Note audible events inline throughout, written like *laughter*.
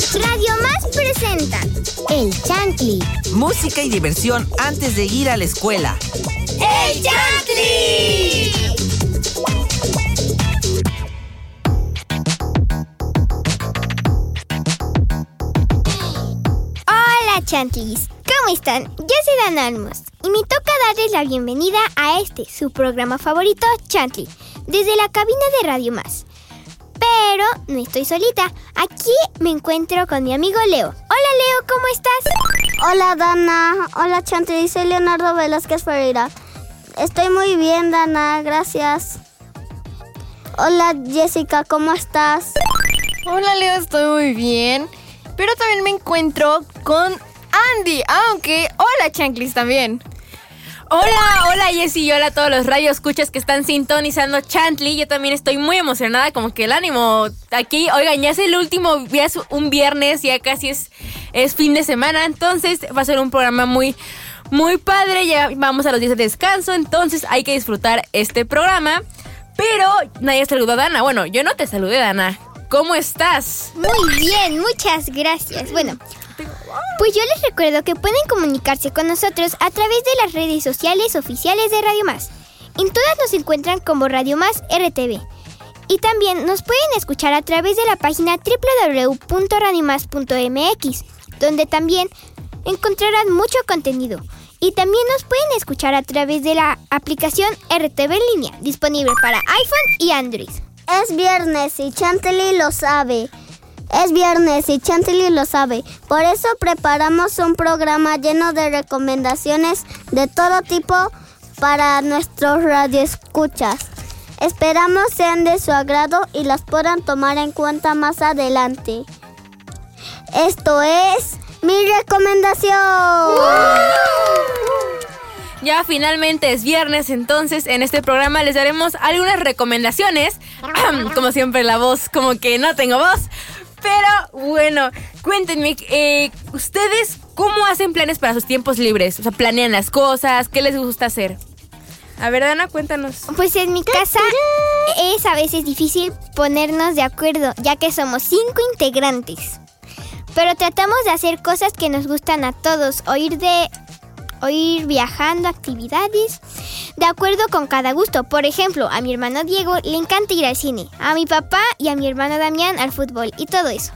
Radio Más presenta El Chantli. Música y diversión antes de ir a la escuela. ¡El Chantli! Hola Chantlis, ¿cómo están? Yo soy Dan Almos y me toca darles la bienvenida a este, su programa favorito, Chantli, desde la cabina de Radio Más. Pero no estoy solita. Aquí me encuentro con mi amigo Leo. Hola Leo, ¿cómo estás? Hola Dana, hola Chantli, soy Leonardo Velázquez Ferreira. Estoy muy bien Dana, gracias. Hola Jessica, ¿cómo estás? Hola Leo, estoy muy bien. Pero también me encuentro con Andy, aunque hola Chanclis también. Hola, hola Jessy y hola a todos los radios escuchas que están sintonizando Chantley. Yo también estoy muy emocionada, como que el ánimo aquí, oigan, ya es el último, ya es un viernes, ya casi es, es fin de semana, entonces va a ser un programa muy, muy padre, ya vamos a los días de descanso, entonces hay que disfrutar este programa. Pero nadie saludó a Dana. Bueno, yo no te saludé, Dana. ¿Cómo estás? Muy bien, muchas gracias. Bueno, pues yo les recuerdo que pueden comunicarse con nosotros a través de las redes sociales oficiales de Radio Más. En todas nos encuentran como Radio Más RTV. Y también nos pueden escuchar a través de la página www.radiomas.mx, donde también encontrarán mucho contenido. Y también nos pueden escuchar a través de la aplicación RTV en línea, disponible para iPhone y Android. Es viernes y Chantilly lo sabe. Es viernes y Chantilly lo sabe. Por eso preparamos un programa lleno de recomendaciones de todo tipo para nuestros radioescuchas. Esperamos sean de su agrado y las puedan tomar en cuenta más adelante. Esto es mi recomendación. Ya finalmente es viernes, entonces en este programa les daremos algunas recomendaciones. *clears throat* como siempre la voz, como que no tengo voz. Pero bueno, cuéntenme, eh, ¿ustedes cómo hacen planes para sus tiempos libres? O sea, planean las cosas, ¿qué les gusta hacer? A ver, Dana, cuéntanos. Pues en mi casa es a veces difícil ponernos de acuerdo, ya que somos cinco integrantes. Pero tratamos de hacer cosas que nos gustan a todos, o ir de o ir viajando actividades de acuerdo con cada gusto. Por ejemplo, a mi hermano Diego le encanta ir al cine, a mi papá y a mi hermano Damián al fútbol y todo eso.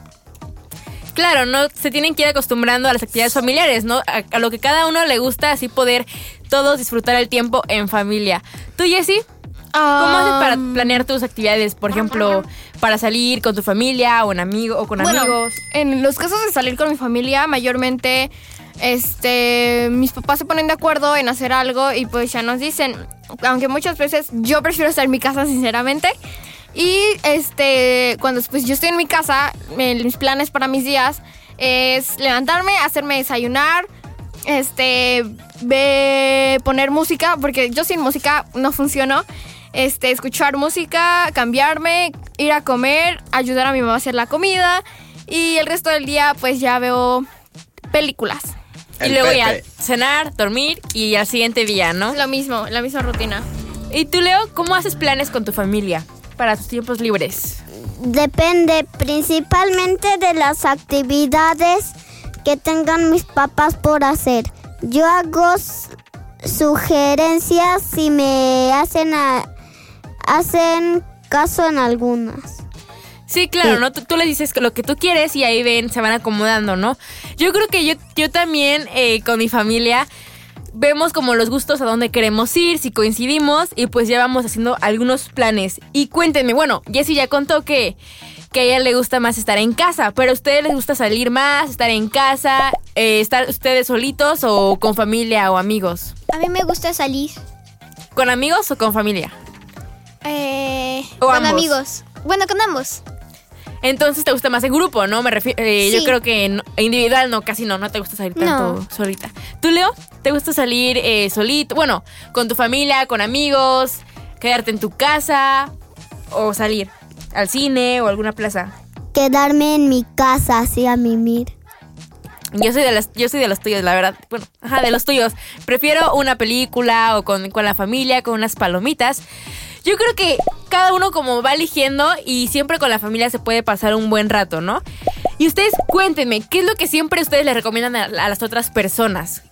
Claro, no se tienen que ir acostumbrando a las actividades familiares, ¿no? A, a lo que cada uno le gusta, así poder todos disfrutar el tiempo en familia. ¿Tú, Jessy? ¿Cómo haces para planear tus actividades? Por ejemplo, para salir con tu familia o, en amigo, o con Bueno, amigos. En los casos de salir con mi familia, mayormente este mis papás se ponen de acuerdo en hacer algo y pues ya nos dicen, aunque muchas veces yo prefiero estar en mi casa sinceramente. Y este cuando pues yo estoy en mi casa, mis planes para mis días es levantarme, hacerme desayunar, este poner música porque yo sin música no funciono. Este, escuchar música, cambiarme, ir a comer, ayudar a mi mamá a hacer la comida y el resto del día pues ya veo películas. Y luego ya cenar, dormir y al siguiente día, ¿no? Lo mismo, la misma rutina. ¿Y tú, Leo, cómo haces planes con tu familia para tus tiempos libres? Depende principalmente de las actividades que tengan mis papás por hacer. Yo hago sugerencias si me hacen, a- hacen caso en algunas. Sí, claro, ¿no? Tú, tú les dices lo que tú quieres y ahí ven, se van acomodando, ¿no? Yo creo que yo, yo también eh, con mi familia vemos como los gustos a dónde queremos ir, si coincidimos y pues ya vamos haciendo algunos planes. Y cuéntenme, bueno, Jessie ya contó que, que a ella le gusta más estar en casa, pero a ustedes les gusta salir más, estar en casa, eh, estar ustedes solitos o con familia o amigos. A mí me gusta salir ¿Con amigos o con familia? eh, O con ambos. amigos. Bueno, con ambos. Entonces te gusta más el grupo, ¿no? Me refiero, yo Sí. creo que en- individual no, casi no, no te gusta salir tanto No. solita. ¿Tú, Leo? ¿Te gusta salir eh, solito? Bueno, con tu familia, con amigos, quedarte en tu casa o salir al cine o alguna plaza. Quedarme en mi casa así a mimir. Yo soy de las, yo soy de los tuyos, la verdad. Bueno, ajá, de los tuyos. Prefiero una película o con, con la familia, con unas palomitas. Yo creo que cada uno como va eligiendo y siempre con la familia se puede pasar un buen rato, ¿no? Y ustedes cuéntenme, ¿qué es lo que siempre ustedes le recomiendan a, a las otras personas?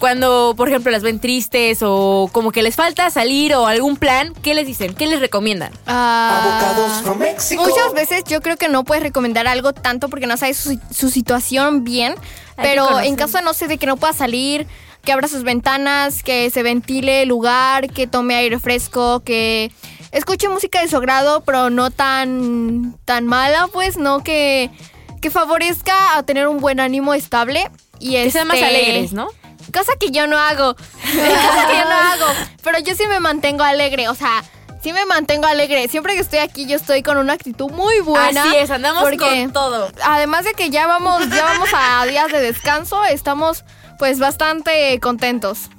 Cuando, por ejemplo, las ven tristes o como que les falta salir o algún plan, ¿qué les dicen? ¿Qué les recomiendan? Ah, Avocados from Mexico. Muchas veces yo creo que no puedes recomendar algo tanto porque no sabes su, su situación bien. Hay Pero en caso, no sé, de que no pueda salir, que abra sus ventanas, que se ventile el lugar, que tome aire fresco, que escuche música de su agrado, pero no tan, tan mala, pues, no que, que favorezca a tener un buen ánimo estable. Y Que sean más este, alegres, ¿no? Cosa que yo no hago. *laughs* Cosa que yo no hago. Pero yo sí me mantengo alegre. O sea, sí me mantengo alegre. Siempre que estoy aquí, yo estoy con una actitud muy buena. Así es, andamos con todo. Además de que ya vamos, ya vamos a días de descanso, estamos pues bastante contentos.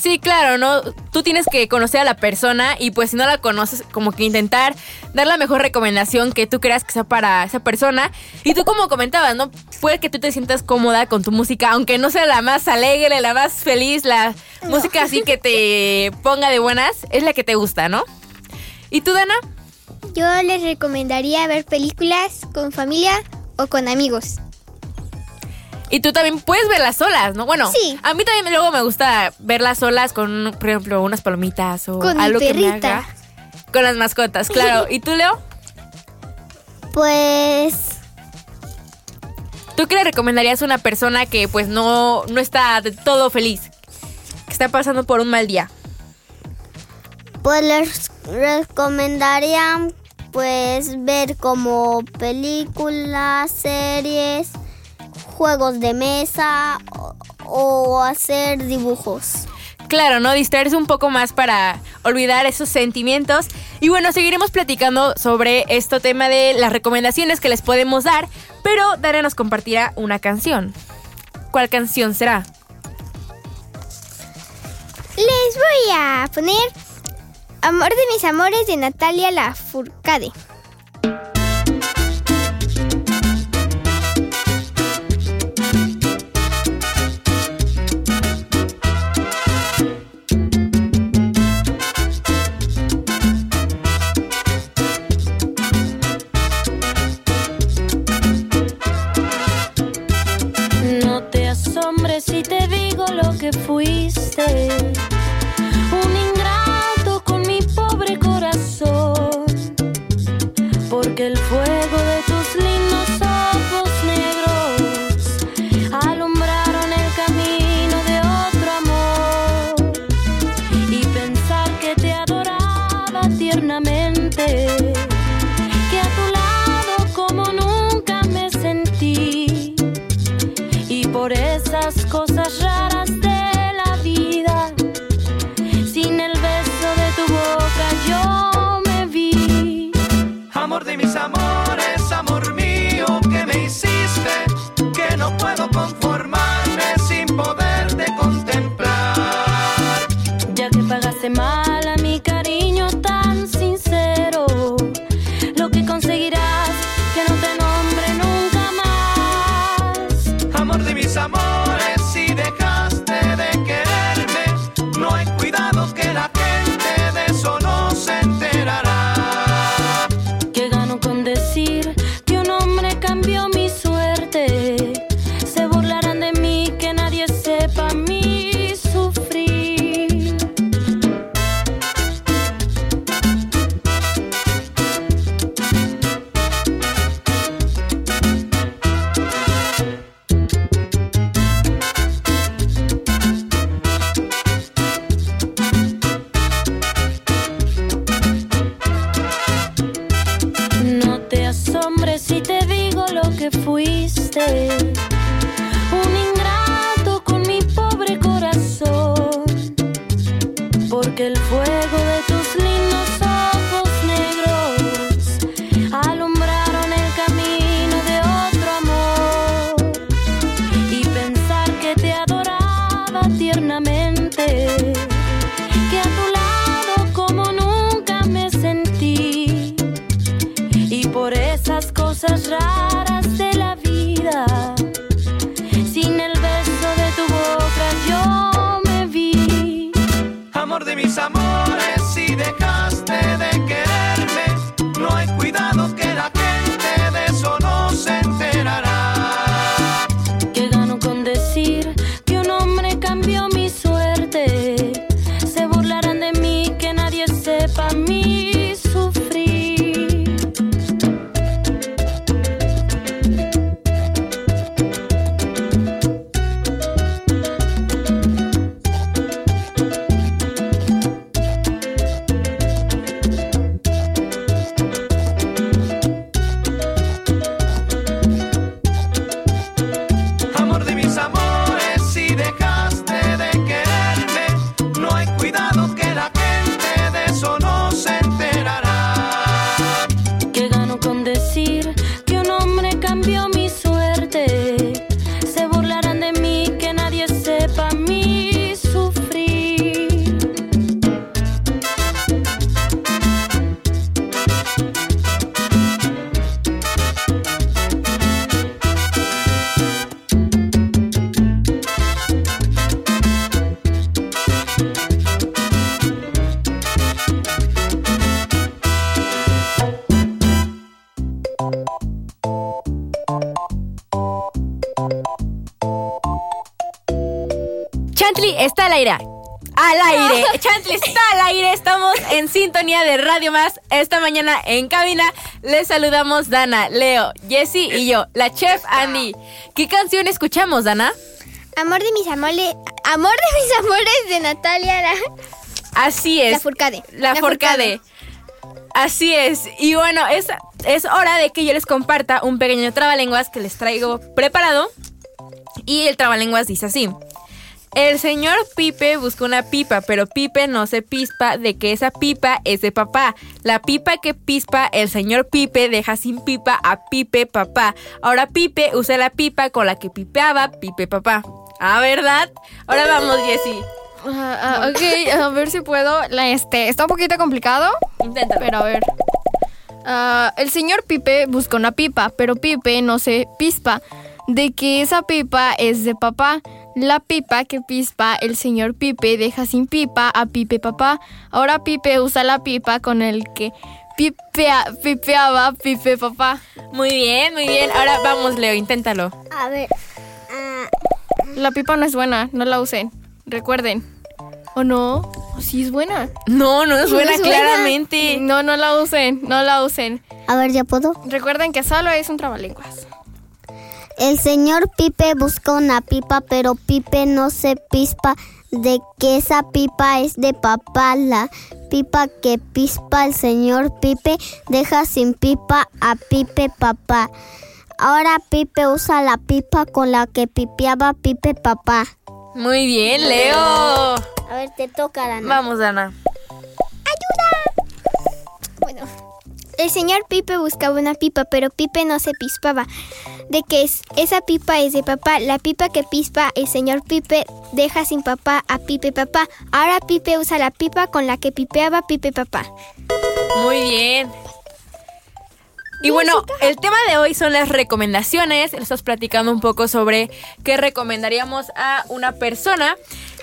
Sí, claro, ¿no? Tú tienes que conocer a la persona y pues si no la conoces, como que intentar dar la mejor recomendación que tú creas que sea para esa persona. Y tú como comentabas, ¿no? Puede que tú te sientas cómoda con tu música, aunque no sea la más alegre, la más feliz, la música así que te ponga de buenas, es la que te gusta, ¿no? ¿Y tú, Dana? Yo les recomendaría ver películas con familia o con amigos. Y tú también puedes verlas solas, ¿no? Bueno, Sí. a mí también luego me gusta verlas solas con, por ejemplo, unas palomitas o Con mi algo que me perrita. haga. Con las mascotas, *laughs* claro. ¿Y tú, Leo? Pues ¿Tú qué le recomendarías a una persona que pues no, no está de todo feliz? Que está pasando por un mal día. Pues les recomendaría pues ver como películas, series, juegos de mesa o, o hacer dibujos. Claro, ¿no? Distraerse un poco más para olvidar esos sentimientos. Y bueno, seguiremos platicando sobre este tema de las recomendaciones que les podemos dar. Pero Dana nos compartirá una canción. ¿Cuál canción será? Les voy a poner Amor de mis amores de Natalia Lafourcade. Aire. Al aire. Chantley está al aire. Estamos en sintonía de Radio Más. Esta mañana en cabina les saludamos Dana, Leo, Jessy y yo, la chef Andy. ¿Qué canción escuchamos, Dana? Amor de mis amores. Amor de mis amores de Natalia la, Así es. la Furcade. La, Forcade. Así es. Y bueno, es, es hora de que yo les comparta un pequeño trabalenguas que les traigo preparado. Y el trabalenguas dice así. El señor Pipe busca una pipa, pero Pipe no se pispa de que esa pipa es de papá. La pipa que pispa el señor Pipe deja sin pipa a Pipe papá. Ahora Pipe usa la pipa con la que pipeaba Pipe papá. Ah, ¿verdad? Ahora vamos, Jessie. Ah, ah, ok, a ver si puedo. La, este, está un poquito complicado, Inténtalo. pero a ver. Ah, el señor Pipe busca una pipa, pero Pipe no se pispa de que esa pipa es de papá. La pipa que pispa el señor Pipe deja sin pipa a Pipe papá. Ahora Pipe usa la pipa con el que pipea, pipeaba Pipe papá. Muy bien, muy bien. Ahora vamos, Leo, inténtalo. A ver. ah, La pipa no es buena, no la usen. Recuerden. ¿O no? Sí es buena. No, no es buena, es buena. claramente. No, no la usen, no la usen. a ver, ¿ya puedo? Recuerden que solo es un trabalenguas. El señor Pipe busca una pipa, pero Pipe no se pispa de que esa pipa es de papá. La pipa que pispa el señor Pipe deja sin pipa a Pipe papá. Ahora Pipe usa la pipa con la que pipeaba Pipe papá. Muy bien, Leo. A ver, te toca, Dana. Vamos, Dana. El señor Pipe buscaba una pipa, pero Pipe no se pispaba. De que es, esa pipa es de papá. La pipa que pispa el señor Pipe deja sin papá a Pipe papá. Ahora Pipe usa la pipa con la que pipeaba Pipe papá. Muy bien. Y bueno, el tema de hoy son las recomendaciones. Estás platicando un poco sobre qué recomendaríamos a una persona.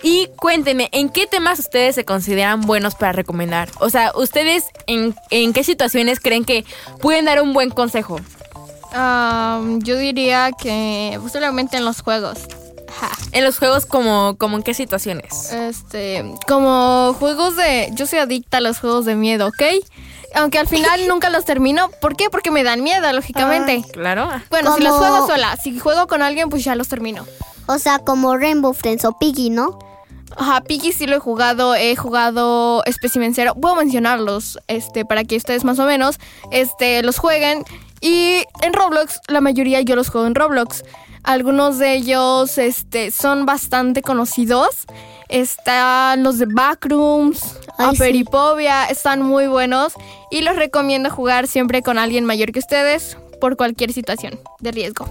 Y cuéntenme, ¿en qué temas ustedes se consideran buenos para recomendar? O sea, ¿ustedes en, en qué situaciones creen que pueden dar un buen consejo? Ah, yo diría que posiblemente en los juegos. En los juegos, como, como en qué situaciones? Este, como juegos de... Yo soy adicta a los juegos de miedo, ¿ok? Aunque al final *laughs* nunca los termino. ¿Por qué? Porque me dan miedo, lógicamente. Claro. bueno, si los juego sola. Si juego con alguien, pues ya los termino. O sea, como Rainbow Friends o Piggy, ¿no? Ajá, Piggy sí lo he jugado, he jugado Specimen Zero. Puedo mencionarlos, este, para que ustedes más o menos, este, los jueguen. Y en Roblox, la mayoría yo los juego en Roblox. Algunos de ellos, este, son bastante conocidos. Están los de Backrooms, Ay, sí. Aperipovia, están muy buenos. Y los recomiendo jugar siempre con alguien mayor que ustedes, por cualquier situación de riesgo.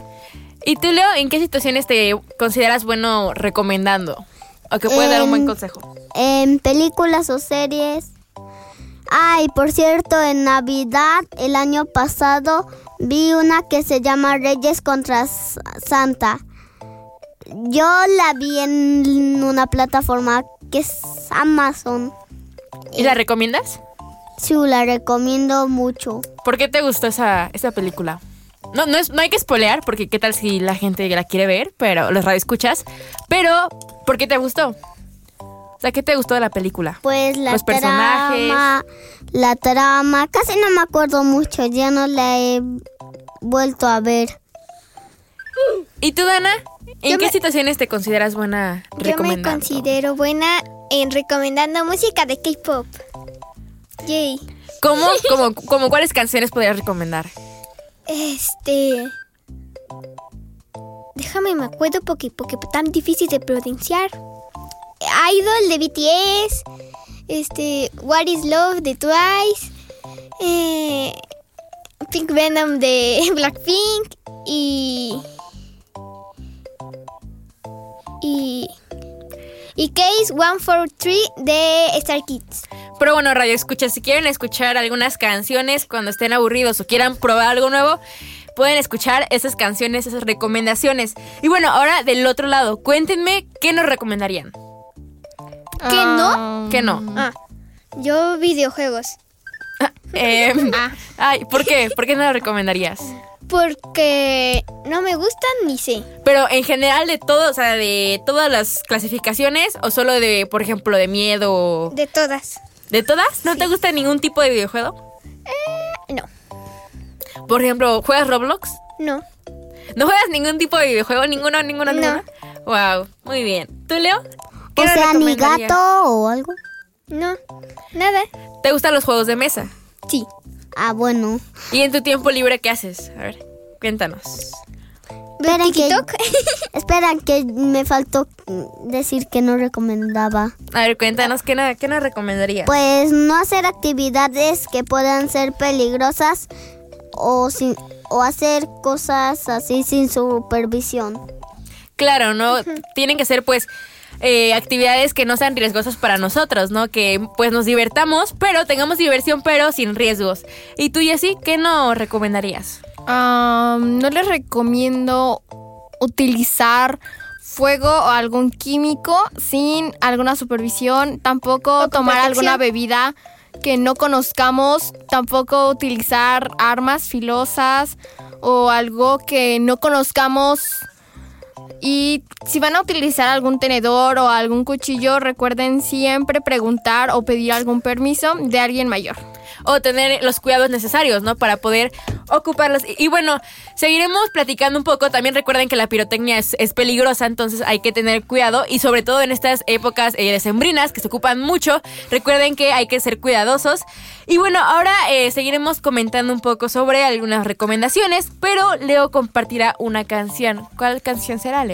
¿Y tú, Leo, en qué situaciones te consideras bueno recomendando? O que puede dar un buen En- consejo. en películas o series. Ay, por cierto, en Navidad el año pasado vi una que se llama Reyes contra S- Santa. Yo la vi en una plataforma que es Amazon. ¿Y la recomiendas? Sí, la recomiendo mucho. ¿Por qué te gustó esa, esa película? No, no, es, no hay que spoilear, porque qué tal si la gente la quiere ver, pero los radioescuchas. Pero, ¿por qué te gustó? O sea, ¿qué te gustó de la película? Pues la Los personajes. trama, la trama, casi no me acuerdo mucho, ya no la he vuelto a ver. ¿Y tú, Dana? ¿En Yo qué me- situaciones te consideras buena Yo me recomendando? considero buena en recomendando música de K-pop. Yay. ¿Cómo, *laughs* como, como cuáles canciones podrías recomendar? Este. Déjame me acuerdo porque, porque tan difícil de pronunciar. Idol de BTS. Este. What is Love de Twice. eh, Pink Venom de *laughs* Blackpink. Y. Y. Y Case 143 de Star Kids. Pero bueno, Radio Escucha, si quieren escuchar algunas canciones cuando estén aburridos o quieran probar algo nuevo, pueden escuchar esas canciones, esas recomendaciones. Y bueno, ahora del otro lado, cuéntenme qué nos recomendarían. ¿Qué no? ¿Qué no? Ah, yo videojuegos. Em, ay, ¿por qué? ¿Por qué no lo recomendarías? Porque no me gustan ni sé. Pero en general de todo, o sea, de todas las clasificaciones o solo de, por ejemplo, de miedo. De todas. ¿De todas? ¿No te gusta ningún tipo de videojuego? No. Por ejemplo, ¿juegas Roblox? No. ¿No juegas ningún tipo de videojuego? ¿Ninguno, ninguno, No. ninguno? Wow, muy bien. ¿Tú, Leo? ¿Qué O sea, ni recomendarías? gato o algo. No. Nada. ¿Te gustan los juegos de mesa? Sí. Ah, bueno. ¿Y en tu tiempo libre qué haces? A ver, cuéntanos. Que, *laughs* espera que me faltó decir que no recomendaba. A ver, cuéntanos, ¿qué, no- qué nos recomendarías? Pues no hacer actividades que puedan ser peligrosas o sin o hacer cosas así sin supervisión. Claro, ¿no? Tienen que ser, pues, eh, actividades que no sean riesgosas para nosotros, ¿no? Que, pues, nos divertamos, pero tengamos diversión, pero sin riesgos. ¿Y tú, Jessy, qué no recomendarías? Am, no les recomiendo utilizar fuego o algún químico sin alguna supervisión. Tampoco tomar protección. alguna bebida que no conozcamos. Tampoco utilizar armas filosas o algo que no conozcamos. Y si van a utilizar algún tenedor o algún cuchillo, recuerden siempre preguntar o pedir algún permiso de alguien mayor. o tener los cuidados necesarios, ¿no? Para poder ocuparlos. Y, bueno, seguiremos platicando un poco. También recuerden que la pirotecnia es, es peligrosa, entonces hay que tener cuidado. Y sobre todo en estas épocas eh, decembrinas que se ocupan mucho, recuerden que hay que ser cuidadosos. Y bueno, ahora eh, seguiremos comentando un poco sobre algunas recomendaciones, pero Leo compartirá una canción. ¿Cuál canción será, Leo?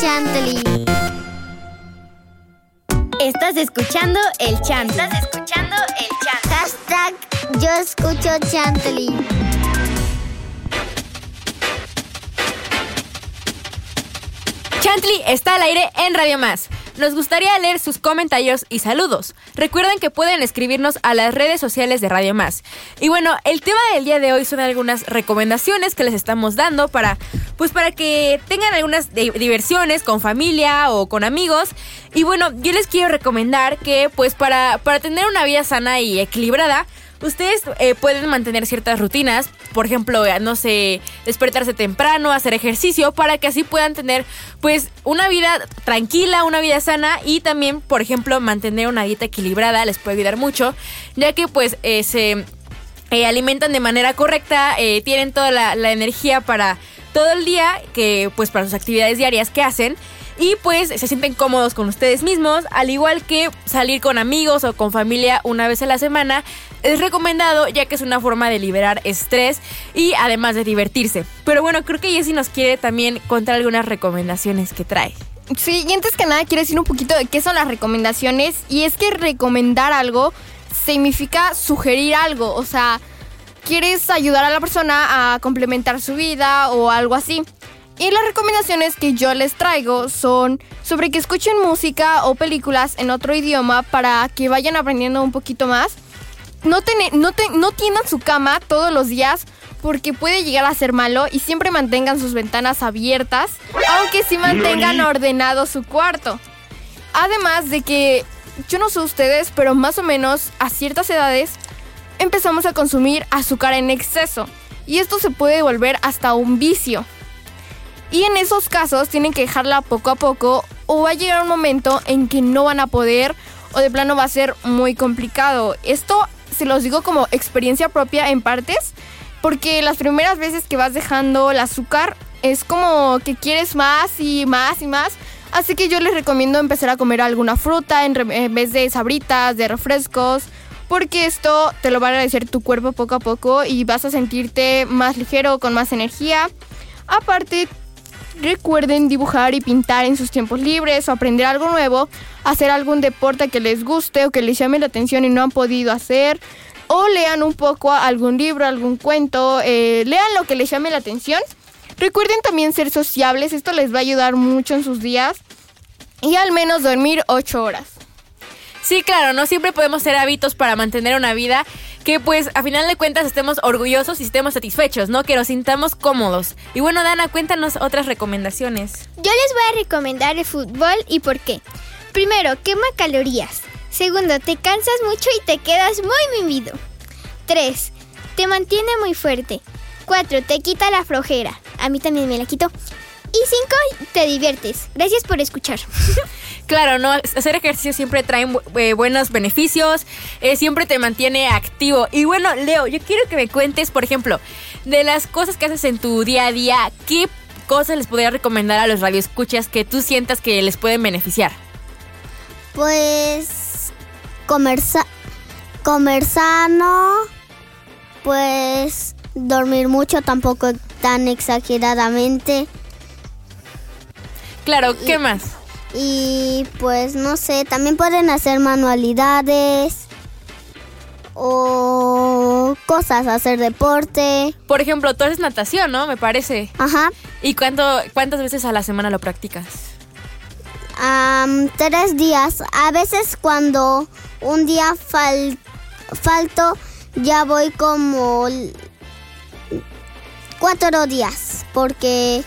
Chantley. Estás escuchando el chant. Estás escuchando el chant. Hashtag yo escucho Chantley. Chantley está al aire en Radio Más. Nos gustaría leer sus comentarios y saludos. Recuerden que pueden escribirnos a las redes sociales de Radio Más. Y bueno, el tema del día de hoy son algunas recomendaciones que les estamos dando para pues para que tengan algunas di- diversiones con familia o con amigos. Y bueno, yo les quiero recomendar que pues para para tener una vida sana y equilibrada Ustedes eh, pueden mantener ciertas rutinas, por ejemplo, eh, no sé, despertarse temprano, hacer ejercicio, para que así puedan tener, pues, una vida tranquila, una vida sana y también, por ejemplo, mantener una dieta equilibrada les puede ayudar mucho, ya que, pues, eh, se eh, alimentan de manera correcta, eh, tienen toda la, la energía para todo el día, que, pues, para sus actividades diarias que hacen. Y pues se sienten cómodos con ustedes mismos, al igual que salir con amigos o con familia una vez a la semana es recomendado ya que es una forma de liberar estrés y además de divertirse. Pero bueno, creo que Jessie nos quiere también contar algunas recomendaciones que trae. Sí, y antes que nada quiero decir un poquito de qué son las recomendaciones. Y es que recomendar algo significa sugerir algo. O sea, quieres ayudar a la persona a complementar su vida o algo así. Y las recomendaciones que yo les traigo son sobre que escuchen música o películas en otro idioma para que vayan aprendiendo un poquito más. No, tene- no, te- no tiendan su cama todos los días porque puede llegar a ser malo y siempre mantengan sus ventanas abiertas, aunque sí mantengan ordenado su cuarto. Además de que, yo no sé ustedes, pero más o menos a ciertas edades empezamos a consumir azúcar en exceso y esto se puede volver hasta un vicio. Y en esos casos tienen que dejarla poco a poco o va a llegar un momento en que no van a poder o de plano va a ser muy complicado. Esto se los digo como experiencia propia en partes porque las primeras veces que vas dejando el azúcar es como que quieres más y más y más. Así que yo les recomiendo empezar a comer alguna fruta en, vez de sabritas, de refrescos, porque esto te lo va a agradecer tu cuerpo poco a poco y vas a sentirte más ligero, con más energía. Aparte, recuerden dibujar y pintar en sus tiempos libres o aprender algo nuevo, hacer algún deporte que les guste o que les llame la atención y no han podido hacer. O lean un poco algún libro, algún cuento, eh, lean lo que les llame la atención. Recuerden también ser sociables, esto les va a ayudar mucho en sus días. Y al menos dormir 8 horas. Sí, claro, no siempre podemos ser hábitos para mantener una vida que pues a final de cuentas estemos orgullosos y estemos satisfechos, ¿no? Que nos sintamos cómodos. Y bueno, Dana, cuéntanos otras recomendaciones. Yo les voy a recomendar el fútbol y por qué. Primero, quema calorías. Segundo, te cansas mucho y te quedas muy mimido. 3. Te mantiene muy fuerte. 4. Te quita la flojera. A mí también me la quitó. Y 5. Te diviertes. Gracias por escuchar. *laughs* Claro, ¿no? Hacer ejercicio siempre trae eh, buenos beneficios, eh, siempre te mantiene activo. Y bueno, Leo, yo quiero que me cuentes, por ejemplo, de las cosas que haces en tu día a día, ¿qué cosas les podría recomendar a los radioescuchas que tú sientas que les pueden beneficiar? Pues comer, sa- comer sano, pues dormir mucho, tampoco tan exageradamente. Claro, ¿qué más? Y pues no sé, también pueden hacer manualidades o cosas, hacer deporte. Por ejemplo, tú haces natación, ¿no? Me parece. Ajá. ¿Y cuánto, cuántas veces a la semana lo practicas? Am, tres días. A veces cuando un día fal- falto, ya voy como cuatro días. Porque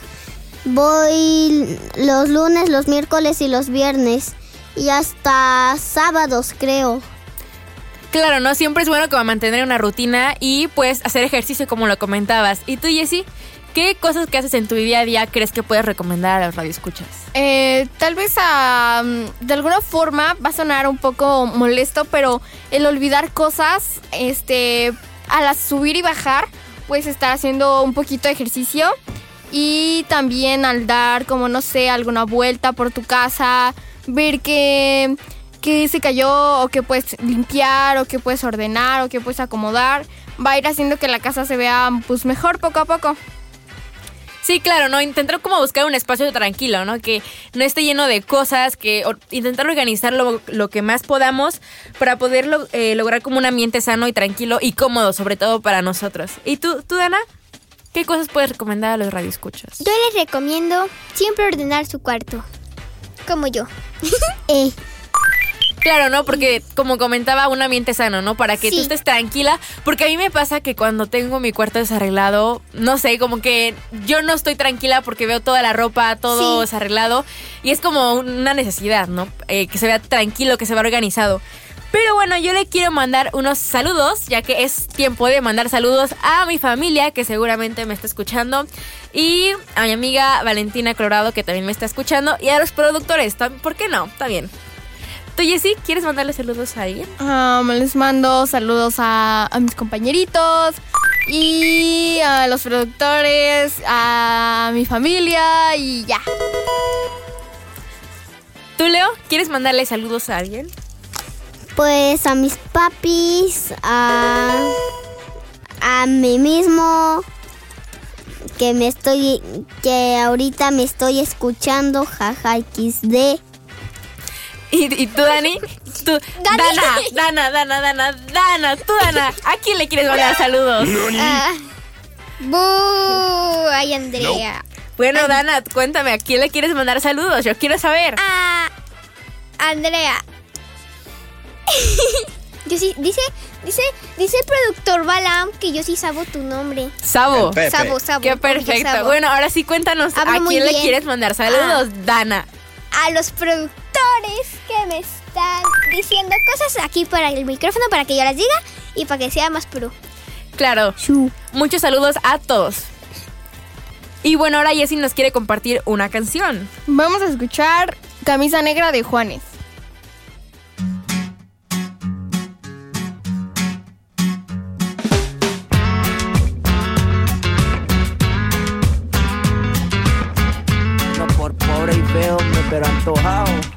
voy los lunes, los miércoles y los viernes. Y hasta sábados, creo. Claro, ¿no? Siempre es bueno como mantener una rutina y pues hacer ejercicio como lo comentabas. ¿Y tú, Jessy? ¿Qué cosas que haces en tu día a día crees que puedes recomendar a los radioescuchas? Eh, tal vez ah, de alguna forma va a sonar un poco molesto, pero el olvidar cosas, este, al subir y bajar, puedes estar haciendo un poquito de ejercicio y también al dar, como no sé, alguna vuelta por tu casa, ver que, que se cayó o que puedes limpiar o que puedes ordenar o que puedes acomodar, va a ir haciendo que la casa se vea pues mejor poco a poco. Sí, claro, ¿no? Intentar como buscar un espacio tranquilo, ¿no? Que no esté lleno de cosas, que intentar organizar lo, lo que más podamos para poder lo- eh, lograr como un ambiente sano y tranquilo y cómodo, sobre todo para nosotros. ¿Y tú, tú, Dana? ¿Qué cosas puedes recomendar a los radioescuchas? Yo les recomiendo siempre ordenar su cuarto. Como yo. *laughs* Eh, Claro, ¿no? Porque como comentaba, un ambiente sano, ¿no? Para que tú Sí. estés tranquila. Porque a mí me pasa que cuando tengo mi cuarto desarreglado, no sé, como que yo no estoy tranquila porque veo toda la ropa, todo Sí. desarreglado. Y es como una necesidad, ¿no? Eh, que se vea tranquilo, que se vea organizado. Pero bueno, yo le quiero mandar unos saludos, ya que es tiempo de mandar saludos a mi familia, que seguramente me está escuchando, y a mi amiga Valentina Colorado, que también me está escuchando, y a los productores, ¿por qué no? Está bien. ¿Tú, Jessy, quieres mandarle saludos a alguien? Um, les mando saludos a, a mis compañeritos y a los productores, a mi familia y ya. ¿Tú, Leo, quieres mandarle saludos a alguien? Pues a mis papis, a, a mí mismo, que me estoy, que ahorita me estoy escuchando, jaja XD. ¿Y, y tú, Dani? Tú, Dana, Dana, Dana, Dana, Dana, tú, Dana. ¿A quién le quieres mandar saludos? Ah, ¡Bú! Ay, Andrea. Bueno, Dana, cuéntame, ¿a quién le quieres mandar saludos? Yo quiero saber. A Andrea. *laughs* yo sí, dice, dice, dice el productor Balam que yo sí sabo tu nombre. Sabo. Sabo, sabo. Qué perfecto. sabo. Bueno, ahora sí cuéntanos, Hablo ¿a quién le quieres mandar saludos, Dana? a los productores que me están diciendo cosas aquí para el micrófono para que yo las diga y para que sea más pro. Claro. Muchos saludos a todos. Y bueno, ahora Jessie nos quiere compartir una canción. Vamos a escuchar Camisa Negra de Juanes. Pero antojado.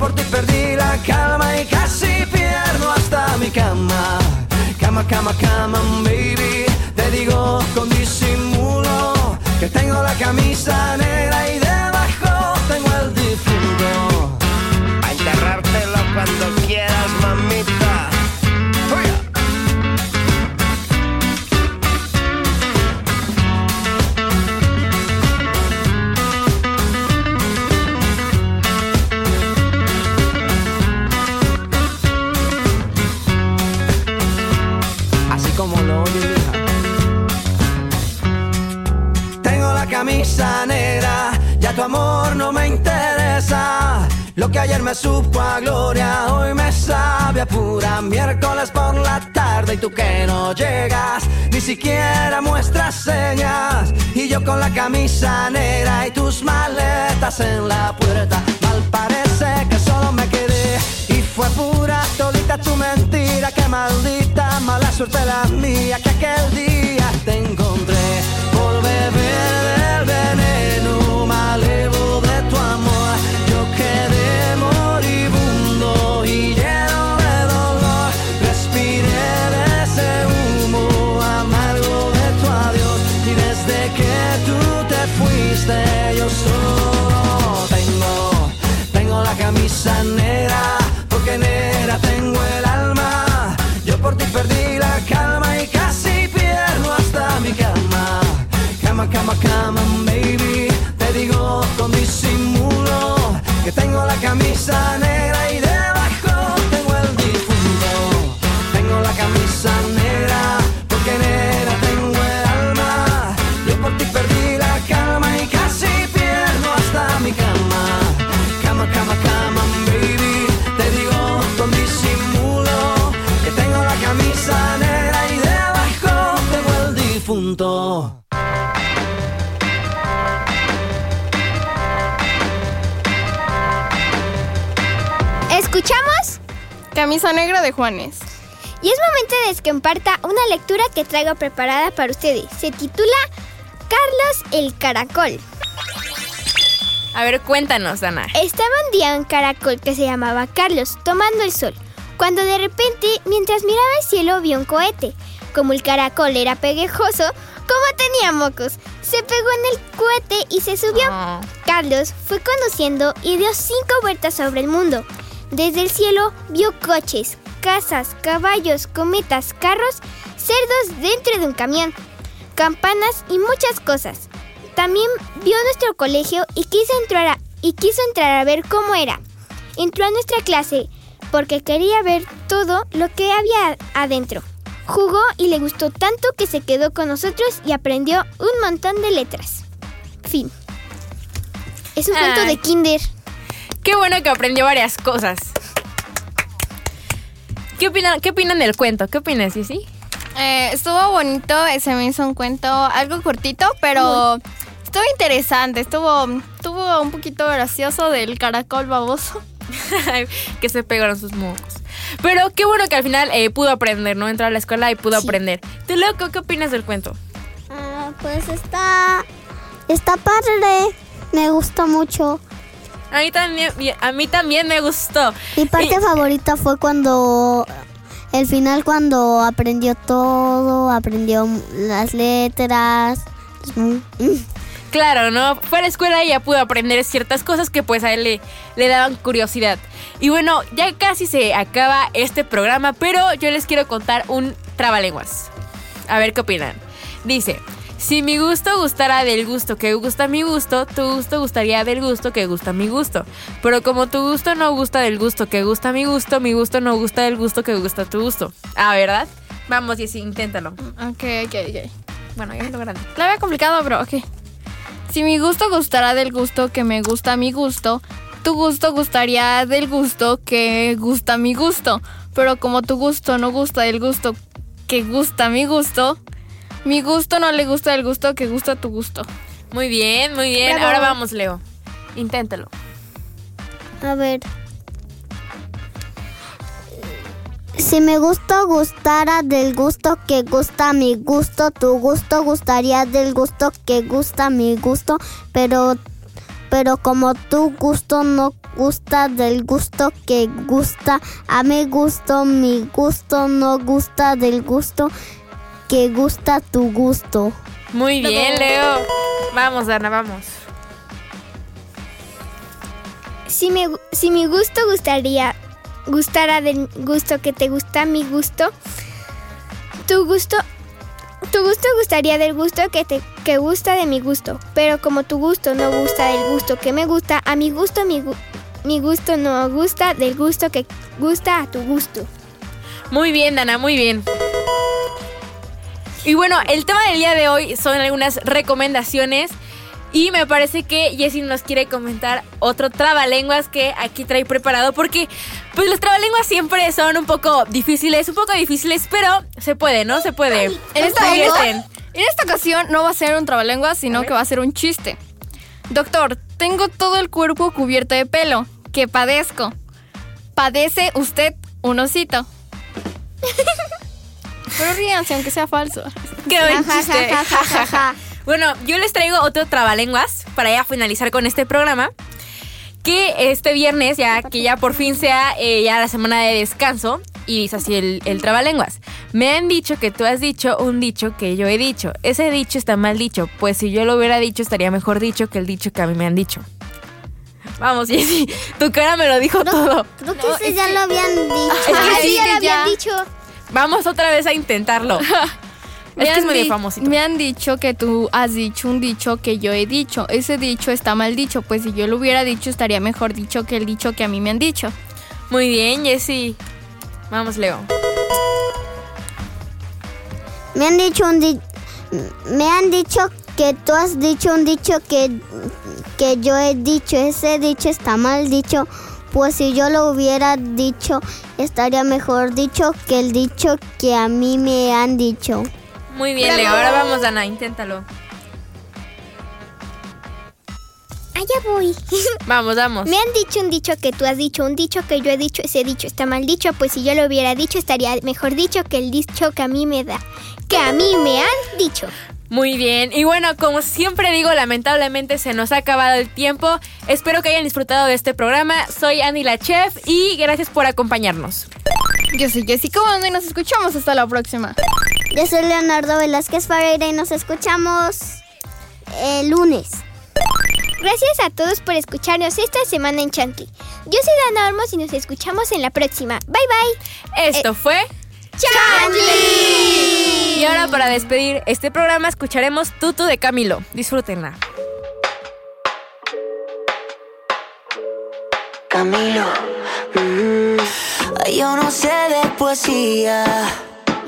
por ti perdí la calma y casi pierdo hasta mi cama. Cama, cama, cama, baby. Te digo siquiera muestras señas. Y yo con la camisa negra y tus maletas en la puerta, mal parece que solo me quedé. Y fue pura todita tu mentira, que maldita mala suerte la mía, que aquel día te encontré ¿Escuchamos? Camisa Negra de Juanes. Y es momento de que comparta una lectura que traigo preparada para ustedes. Se titula Carlos el Caracol. A ver, cuéntanos, Dana. Estaba un día un caracol que se llamaba Carlos tomando el sol, cuando de repente, mientras miraba el cielo, vio un cohete. Como el caracol era pegajoso, como tenía mocos, se pegó en el cohete y se subió. Ah. Carlos fue conduciendo y dio cinco vueltas sobre el mundo. Desde el cielo vio coches, casas, caballos, cometas, carros, cerdos dentro de un camión, campanas y muchas cosas. También vio nuestro colegio y quiso entrar, a- y quiso entrar a ver cómo era. Entró a nuestra clase porque quería ver todo lo que había adentro. Jugó y le gustó tanto que se quedó con nosotros y aprendió un montón de letras. Fin. Es un cuento de kinder. Qué bueno que aprendió varias cosas. ¿Qué opinan, qué opinan del cuento? ¿Qué opinas, sí? Eh, estuvo bonito, se me hizo un cuento algo cortito, pero estuvo interesante, estuvo, estuvo un poquito gracioso del caracol baboso. *laughs* que se pegaron sus mocos. Pero qué bueno que al final eh, pudo aprender, ¿no? Entró a la escuela y pudo Sí. aprender. ¿Tú, loco, qué opinas del cuento? Ah, pues está. Está padre. Me gustó mucho. A mí también, a mí también me gustó. Mi parte Y- favorita fue cuando. El final, cuando aprendió todo, aprendió las letras. Mm. Claro, ¿no? Fue a la escuela y ya pudo aprender ciertas cosas que pues a él le, le daban curiosidad. Y bueno, ya casi se acaba este programa, pero yo les quiero contar un trabalenguas. A ver qué opinan. Dice, si mi gusto gustara del gusto que gusta mi gusto, tu gusto gustaría del gusto que gusta mi gusto. Pero como tu gusto no gusta del gusto que gusta mi gusto, mi gusto no gusta del gusto que gusta tu gusto. Ah, ¿verdad? Vamos, Jessy, inténtalo. Ok, ok, ok. Bueno, ya lo grande. La había complicado, pero ok. Si mi gusto gustara del gusto que me gusta mi gusto, tu gusto gustaría del gusto que gusta mi gusto. Pero como tu gusto no gusta del gusto que gusta mi gusto, mi gusto no le gusta del gusto que gusta tu gusto. Muy bien, muy bien. Bravo. Ahora vamos, Leo. Inténtalo. A ver. Si mi gusto gustara del gusto que gusta mi gusto, tu gusto gustaría del gusto que gusta mi gusto, pero pero como tu gusto no gusta del gusto que gusta a mi gusto, mi gusto no gusta del gusto que gusta tu gusto. Muy bien, Leo. Vamos, Ana, vamos. Si, me, gu- si mi gusto gustaría gustara del gusto que te gusta mi gusto, tu gusto tu gusto gustaría del gusto que te que gusta de mi gusto, pero como tu gusto no gusta del gusto que me gusta, a mi gusto mi, mi gusto no gusta del gusto que gusta a tu gusto. Muy bien, Dana, muy bien. Y bueno, el tema del día de hoy son algunas recomendaciones. Y me parece que Jessie nos quiere comentar otro trabalenguas que aquí trae preparado. Porque, pues los trabalenguas siempre son un poco difíciles, un poco difíciles, pero se puede, ¿no? Se puede. En esta, en esta- divierten. en esta ocasión no va a ser un trabalengua, sino que va a ser un chiste. Doctor, tengo todo el cuerpo cubierto de pelo. ¿Qué padezco? ¿Padece usted un osito? *laughs* Pero ríanse, aunque sea falso. Qué buen chiste. Bueno, yo les traigo otro trabalenguas para ya finalizar con este programa. Que este viernes, ya que ya por fin sea eh, ya la semana de descanso, y dice así el, el trabalenguas. Me han dicho que tú has dicho un dicho que yo he dicho. Ese dicho está mal dicho, pues si yo lo hubiera dicho estaría mejor dicho que el dicho que a mí me han dicho. Vamos, *laughs* Jessy, tu cara me lo dijo todo. Creo que ese ya lo habían *laughs* dicho. Es que Ah, sí, sí, ya lo que ya. habían dicho. Vamos otra vez a intentarlo. *laughs* Me es que es medio famosito. Me han dicho que tú has dicho un dicho que yo he dicho. Ese dicho está mal dicho, pues si yo lo hubiera dicho estaría mejor dicho que el dicho que a mí me han dicho. Muy bien, Jessy. Vamos, Leo. Me han dicho un di- me han dicho que tú has dicho un dicho que que yo he dicho. Ese dicho está mal dicho. Pues si yo lo hubiera dicho, estaría mejor dicho que el dicho que a mí me han dicho. Muy bien, Leo. Ahora vamos, Ana, inténtalo. Allá voy. *laughs* Vamos, vamos. Me han dicho un dicho que tú has dicho, un dicho que yo he dicho, ese dicho está mal dicho, pues si yo lo hubiera dicho estaría mejor dicho que el dicho que a mí me da, que a mí me han dicho. Muy bien. Y bueno, como siempre digo, lamentablemente se nos ha acabado el tiempo. Espero que hayan disfrutado de este programa. Soy Andy la Chef y gracias por acompañarnos. Yo soy Jessica Bondo y nos escuchamos hasta la próxima. Yo soy Leonardo Velázquez Fareira y nos escuchamos el lunes. Gracias a todos por escucharnos esta semana en Chanti. Yo soy Dana Ormos y nos escuchamos en la próxima. Bye bye. Esto eh, fue Chanti. Y ahora para despedir este programa escucharemos Tutu de Camilo. Disfrútenla. Camilo, mm, yo no sé de poesía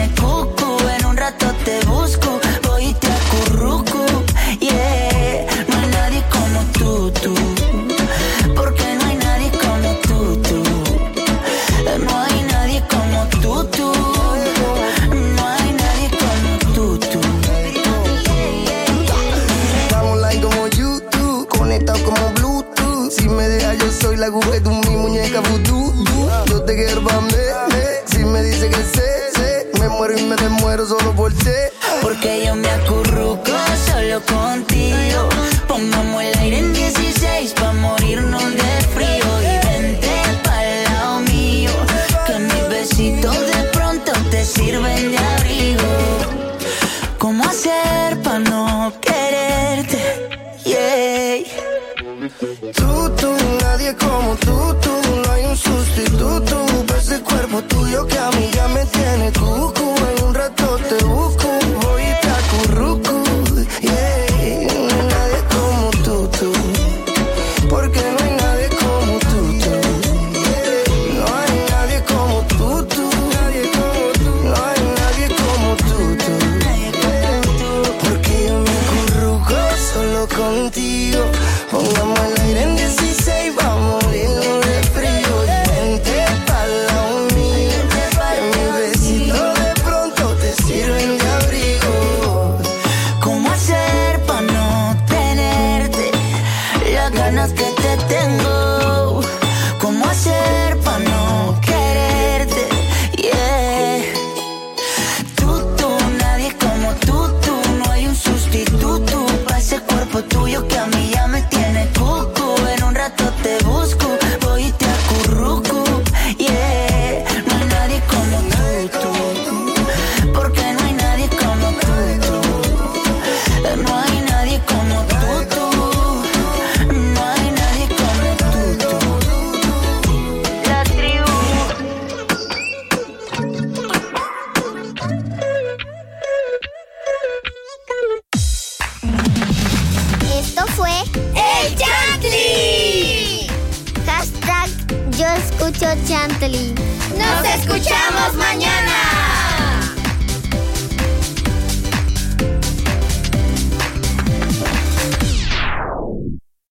で後